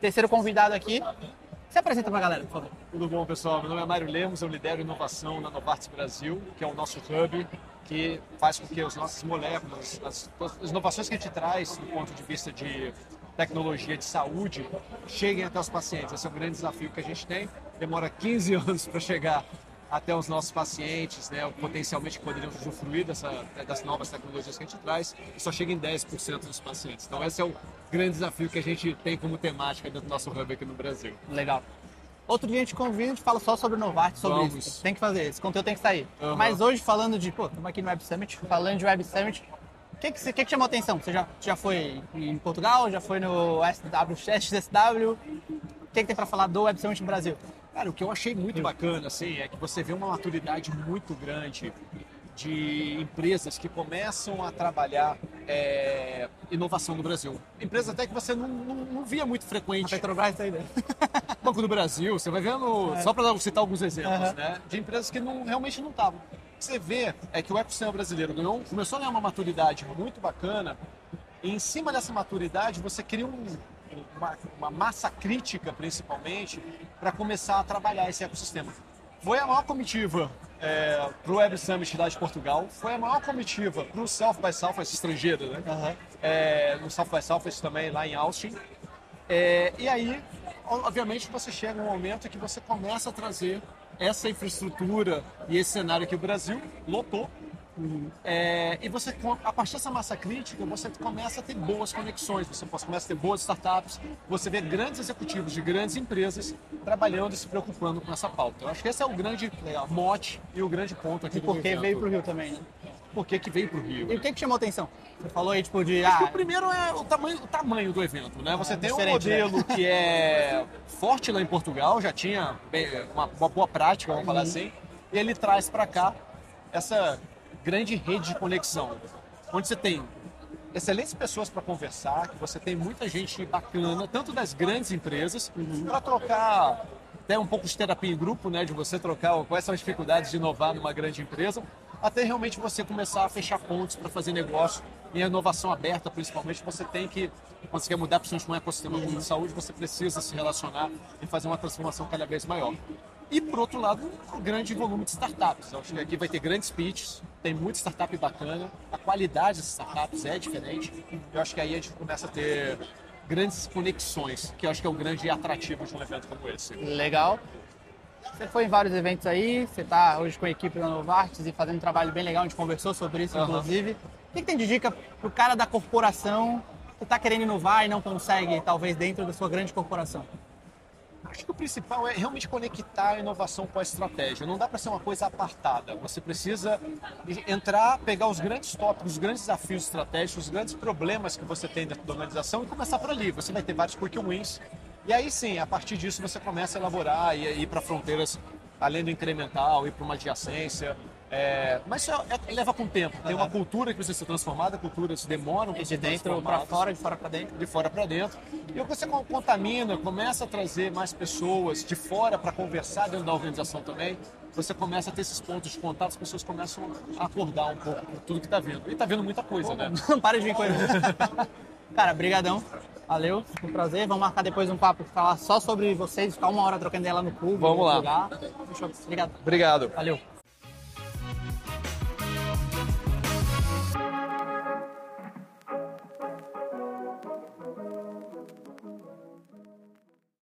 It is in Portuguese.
Terceiro convidado aqui. Se apresenta pra galera, por favor. Tudo bom, pessoal? Meu nome é Mário Lemos, eu lidero inovação na Novartis Brasil, que é o nosso hub que faz com que as nossas moléculas, as, as inovações que a gente traz do ponto de vista de tecnologia de saúde, cheguem até os pacientes. Esse é o grande desafio que a gente tem. Demora 15 anos para chegar até os nossos pacientes, né, potencialmente que poderiam usufruir dessa, das novas tecnologias que a gente traz, e só chega em 10% dos pacientes. Então, esse é o grande desafio que a gente tem como temática dentro do nosso hub aqui no Brasil. Legal. Outro dia a gente convida, a gente fala só sobre Novartis, sobre Vamos. isso. Tem que fazer, esse conteúdo tem que sair. Uhum. Mas hoje, falando de, pô, estamos aqui no Web Summit, falando de Web Summit, o que, que, que, que chamou atenção? Você já, já foi em Portugal, já foi no SW, SXSW? O que, que tem para falar do Web Summit no Brasil? Cara, o que eu achei muito bacana, assim, é que você vê uma maturidade muito grande de empresas que começam a trabalhar é, inovação no Brasil. Empresas até que você não, não, não via muito A frequente. Petrobras tá aí dentro. Banco do Brasil, você vai vendo, só para citar alguns exemplos, Aham. né? De empresas que não, realmente não estavam. O que você vê é que o ecossistema brasileiro ganhou, começou a ganhar uma maturidade muito bacana, e em cima dessa maturidade você cria um- uma, uma massa crítica, principalmente, para começar a trabalhar esse ecossistema. Foi a maior comitiva para o Web Summit lá de Portugal, foi a maior comitiva para o South by Southwest estrangeiro, né? Aham. é, no South by Southwest também, lá em Austin. É, e aí, obviamente, você chega um momento em que você começa a trazer essa infraestrutura e esse cenário que o Brasil lotou. É, e você, a partir dessa massa crítica, você começa a ter boas conexões, você começa a ter boas startups, você vê grandes executivos de grandes empresas trabalhando e se preocupando com essa pauta. Eu acho que esse é o grande mote e o grande ponto aqui E do por que veio pro Rio também, né? Por que que veio para o Rio? E o que, que chamou atenção? Você falou aí, tipo, de. Acho que Ah, o primeiro é o tamanho, o tamanho do evento, né? Você É, tem um né? modelo que é forte lá em Portugal, já tinha uma, uma boa prática, vamos Uhum. falar assim, e ele traz para cá essa grande rede de conexão, onde você tem excelentes pessoas para conversar, que você tem muita gente bacana, tanto das grandes empresas, Uhum. para trocar até um pouco de terapia em grupo, né, de você trocar quais são as dificuldades de inovar numa grande empresa, até realmente você começar a fechar pontos para fazer negócio. E a inovação aberta, principalmente, você tem que, quando você quer mudar principalmente um ecossistema o de saúde, você precisa se relacionar e fazer uma transformação cada vez maior. E, por outro lado, um grande volume de startups. Eu acho que aqui vai ter grandes pitches, tem muita startup bacana, a qualidade das startups é diferente. Eu acho que aí a gente começa a ter grandes conexões, que eu acho que é o grande atrativo de um evento como esse. Legal. Você foi em vários eventos aí, você está hoje com a equipe da Novartis e fazendo um trabalho bem legal, a gente conversou sobre isso, Aham. inclusive. O que, que tem de dica pro cara da corporação que está querendo inovar e não consegue, talvez, dentro da sua grande corporação? Acho que o principal é realmente conectar a inovação com a estratégia. Não dá para ser uma coisa apartada. Você precisa entrar, pegar os grandes tópicos, os grandes desafios estratégicos, os grandes problemas que você tem dentro da organização e começar por ali. Você vai ter vários quick wins. E aí sim, a partir disso você começa a elaborar e ir para fronteiras além do incremental, ir para uma adjacência. É, mas isso é- leva com tempo. Tem uma cultura que precisa ser transformada, culturas demoram para De ser dentro para fora, de fora para dentro. de fora para dentro. E você con- contamina, começa a trazer mais pessoas de fora para conversar dentro da organização também. Você começa a ter esses pontos de contato, as pessoas começam a acordar um pouco com tudo que está vendo. E está vendo muita coisa, né? Não para de vir coisa. Cara, brigadão. Valeu, foi um prazer. Vamos marcar depois um papo, falar só sobre vocês, ficar uma hora trocando lá no clube. Vamos lá. Lugar. Fechou. Obrigado. Obrigado. Valeu.